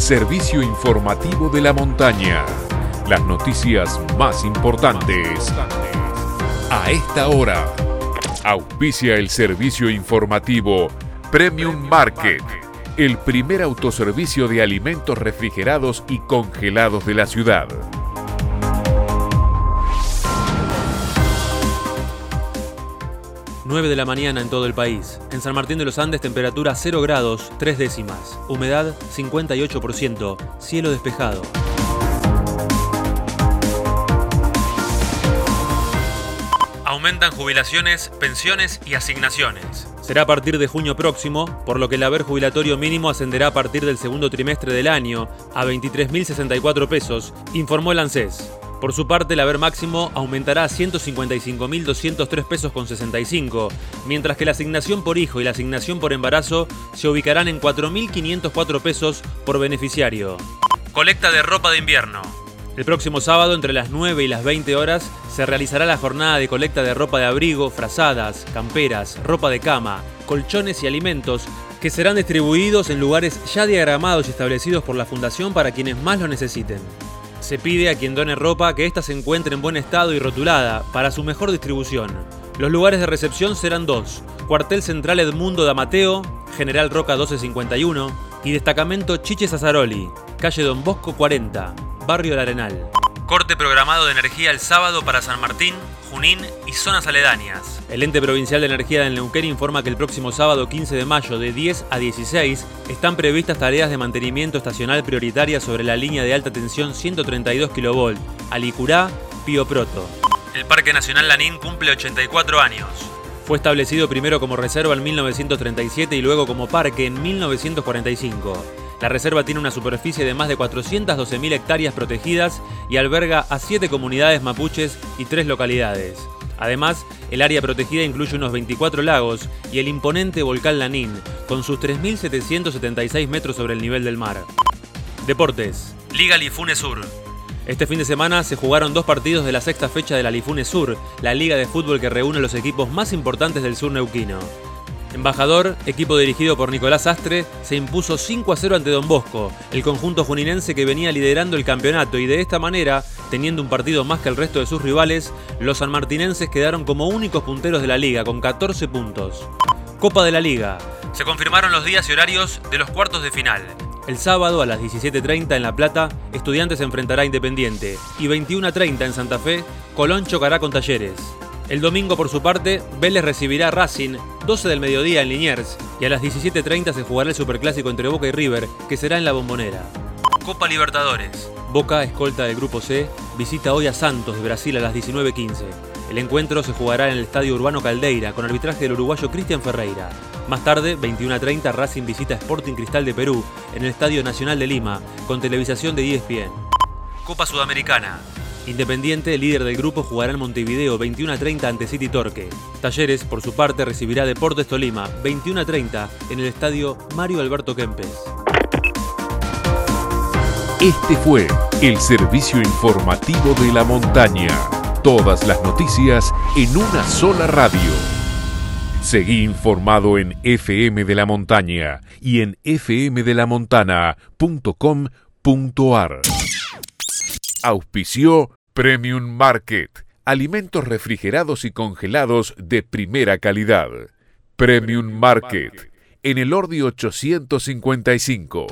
servicio informativo de la montaña. Las noticias más importantes a esta hora. Auspicia el servicio informativo Premium Market, el primer autoservicio de alimentos refrigerados y congelados de la ciudad. 9 de la mañana en todo el país. En San Martín de los Andes temperatura 0 grados, 3 décimas. Humedad 58%. Cielo despejado. Aumentan jubilaciones, pensiones y asignaciones. Será a partir de junio próximo, por lo que el haber jubilatorio mínimo ascenderá a partir del segundo trimestre del año a 23.064 pesos, informó el ANSES. Por su parte, el haber máximo aumentará a 155.203 pesos con 65, mientras que la asignación por hijo y la asignación por embarazo se ubicarán en 4.504 pesos por beneficiario. Colecta de ropa de invierno. El próximo sábado, entre las 9 y las 20 horas, se realizará la jornada de colecta de ropa de abrigo, frazadas, camperas, ropa de cama, colchones y alimentos que serán distribuidos en lugares ya diagramados y establecidos por la Fundación para quienes más lo necesiten. Se pide a quien done ropa que ésta se encuentre en buen estado y rotulada para su mejor distribución. Los lugares de recepción serán dos: Cuartel Central Edmundo de Amateo, General Roca 1251 y Destacamento Chiches Azaroli, calle Don Bosco 40, Barrio El Arenal. Corte programado de energía el sábado para San Martín, Junín y zonas aledañas. El ente provincial de energía de Neuquén informa que el próximo sábado 15 de mayo de 10 a 16 están previstas tareas de mantenimiento estacional prioritaria sobre la línea de alta tensión 132 kV, Alicurá, Pío Proto. El Parque Nacional Lanín cumple 84 años. Fue establecido primero como reserva en 1937 y luego como parque en 1945. La reserva tiene una superficie de más de 412.000 hectáreas protegidas y alberga a siete comunidades mapuches y tres localidades. Además, el área protegida incluye unos 24 lagos y el imponente volcán Lanín, con sus 3.776 metros sobre el nivel del mar. Deportes. Liga Lifune Sur. Este fin de semana se jugaron dos partidos de la sexta fecha de la Lifune Sur, la liga de fútbol que reúne los equipos más importantes del sur neuquino. Embajador, equipo dirigido por Nicolás Astre, se impuso 5 a 0 ante Don Bosco, el conjunto juninense que venía liderando el campeonato y de esta manera, teniendo un partido más que el resto de sus rivales, los sanmartinenses quedaron como únicos punteros de la liga con 14 puntos. Copa de la Liga. Se confirmaron los días y horarios de los cuartos de final. El sábado a las 17.30 en La Plata, Estudiantes enfrentará a Independiente y 21.30 en Santa Fe, Colón chocará con Talleres. El domingo, por su parte, Vélez recibirá a Racing, 12 del mediodía en Liniers, y a las 17.30 se jugará el superclásico entre Boca y River, que será en la Bombonera. Copa Libertadores. Boca, escolta del Grupo C, visita hoy a Santos de Brasil a las 19.15. El encuentro se jugará en el Estadio Urbano Caldeira con arbitraje del uruguayo Cristian Ferreira. Más tarde, 21.30, Racing visita Sporting Cristal de Perú en el Estadio Nacional de Lima con televisación de ESPN. Copa Sudamericana. Independiente, líder del grupo, jugará en Montevideo 21 a 30 ante City Torque. Talleres, por su parte, recibirá Deportes Tolima 21 a 30 en el estadio Mario Alberto Kempes. Este fue el servicio informativo de la montaña. Todas las noticias en una sola radio. Seguí informado en FM de la Montaña y en fmdelamontana.com.ar. Auspició Premium Market. Alimentos refrigerados y congelados de primera calidad. Premium Market. En el Ordi 855.